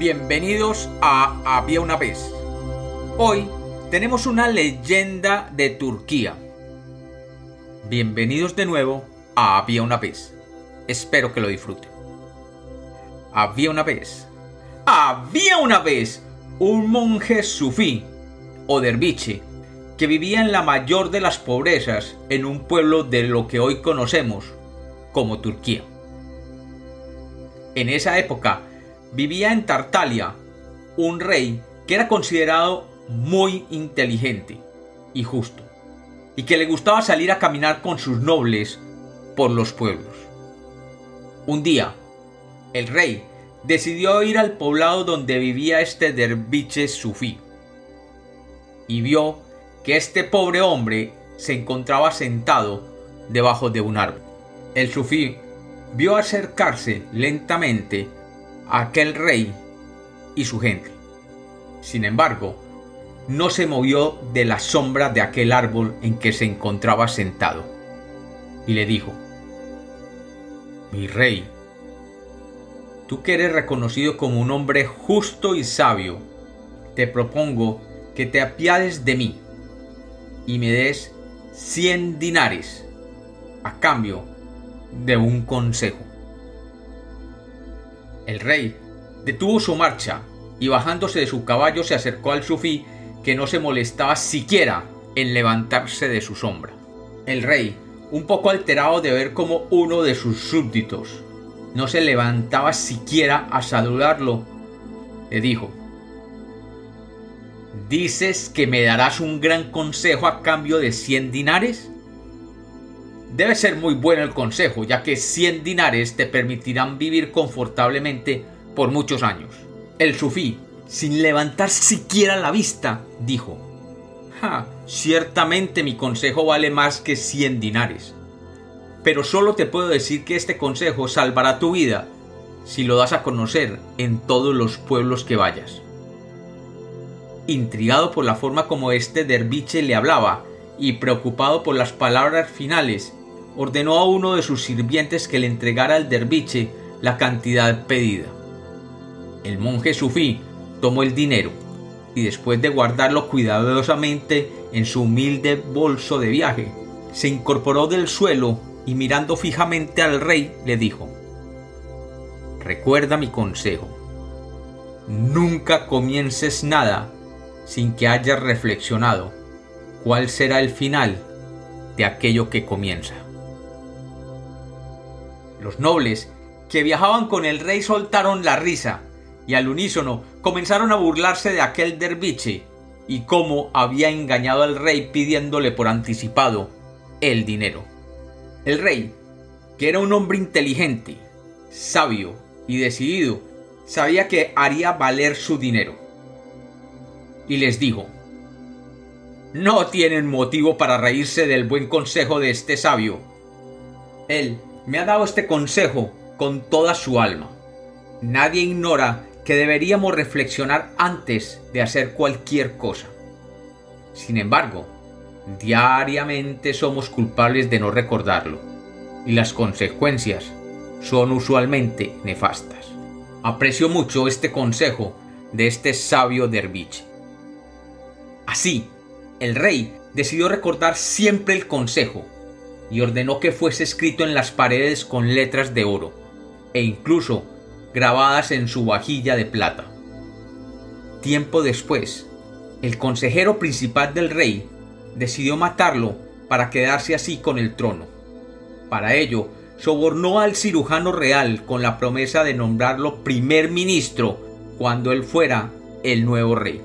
Bienvenidos a Había una vez. Hoy tenemos una leyenda de Turquía. Bienvenidos de nuevo a Había una vez. Espero que lo disfruten. Había una vez. Había una vez un monje sufí o derviche que vivía en la mayor de las pobrezas en un pueblo de lo que hoy conocemos como Turquía. En esa época vivía en Tartalia un rey que era considerado muy inteligente y justo, y que le gustaba salir a caminar con sus nobles por los pueblos. Un día, el rey decidió ir al poblado donde vivía este derviche sufí, y vio que este pobre hombre se encontraba sentado debajo de un árbol. El sufí vio acercarse lentamente a aquel rey y su gente. Sin embargo, no se movió de la sombra de aquel árbol en que se encontraba sentado, y le dijo, Mi rey, tú que eres reconocido como un hombre justo y sabio, te propongo que te apiades de mí y me des cien dinares a cambio de un consejo. El rey detuvo su marcha y bajándose de su caballo se acercó al sufí que no se molestaba siquiera en levantarse de su sombra. El rey, un poco alterado de ver como uno de sus súbditos no se levantaba siquiera a saludarlo, le dijo, ¿Dices que me darás un gran consejo a cambio de cien dinares? Debe ser muy bueno el consejo, ya que 100 dinares te permitirán vivir confortablemente por muchos años. El sufí, sin levantar siquiera la vista, dijo, ja, ciertamente mi consejo vale más que 100 dinares. Pero solo te puedo decir que este consejo salvará tu vida si lo das a conocer en todos los pueblos que vayas. Intrigado por la forma como este derviche le hablaba y preocupado por las palabras finales, ordenó a uno de sus sirvientes que le entregara al derviche la cantidad pedida. El monje sufí tomó el dinero y después de guardarlo cuidadosamente en su humilde bolso de viaje, se incorporó del suelo y mirando fijamente al rey le dijo, Recuerda mi consejo, nunca comiences nada sin que hayas reflexionado cuál será el final de aquello que comienza. Los nobles que viajaban con el rey soltaron la risa y al unísono comenzaron a burlarse de aquel derviche y cómo había engañado al rey pidiéndole por anticipado el dinero. El rey, que era un hombre inteligente, sabio y decidido, sabía que haría valer su dinero. Y les dijo, no tienen motivo para reírse del buen consejo de este sabio. Él me ha dado este consejo con toda su alma. Nadie ignora que deberíamos reflexionar antes de hacer cualquier cosa. Sin embargo, diariamente somos culpables de no recordarlo, y las consecuencias son usualmente nefastas. Aprecio mucho este consejo de este sabio derviche. Así, el rey decidió recordar siempre el consejo y ordenó que fuese escrito en las paredes con letras de oro, e incluso grabadas en su vajilla de plata. Tiempo después, el consejero principal del rey decidió matarlo para quedarse así con el trono. Para ello, sobornó al cirujano real con la promesa de nombrarlo primer ministro cuando él fuera el nuevo rey.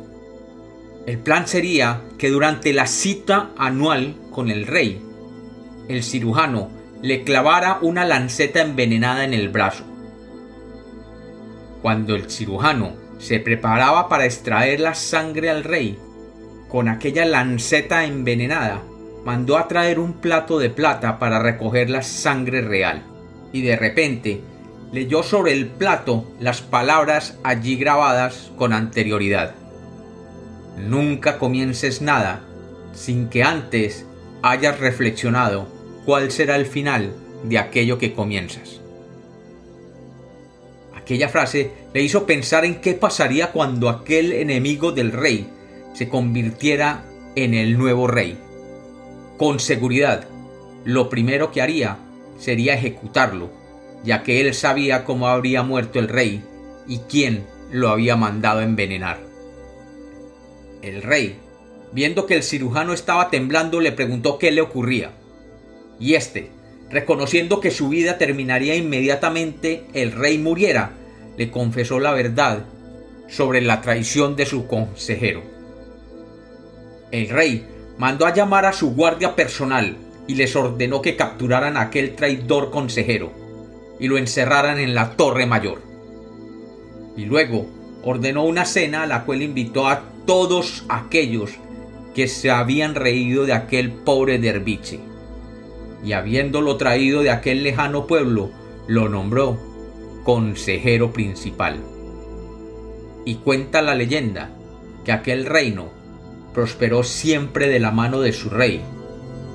El plan sería que durante la cita anual con el rey, el cirujano le clavara una lanceta envenenada en el brazo. Cuando el cirujano se preparaba para extraer la sangre al rey, con aquella lanceta envenenada, mandó a traer un plato de plata para recoger la sangre real. Y de repente leyó sobre el plato las palabras allí grabadas con anterioridad. Nunca comiences nada sin que antes hayas reflexionado cuál será el final de aquello que comienzas. Aquella frase le hizo pensar en qué pasaría cuando aquel enemigo del rey se convirtiera en el nuevo rey. Con seguridad, lo primero que haría sería ejecutarlo, ya que él sabía cómo habría muerto el rey y quién lo había mandado envenenar. El rey, viendo que el cirujano estaba temblando, le preguntó qué le ocurría. Y éste, reconociendo que su vida terminaría inmediatamente el rey muriera, le confesó la verdad sobre la traición de su consejero. El rey mandó a llamar a su guardia personal y les ordenó que capturaran a aquel traidor consejero y lo encerraran en la torre mayor. Y luego ordenó una cena a la cual invitó a todos aquellos que se habían reído de aquel pobre derviche. Y habiéndolo traído de aquel lejano pueblo, lo nombró consejero principal. Y cuenta la leyenda que aquel reino prosperó siempre de la mano de su rey,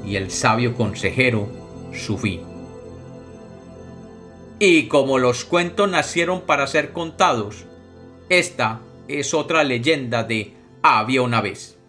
y el sabio consejero su fin. Y como los cuentos nacieron para ser contados, esta es otra leyenda de Había una vez.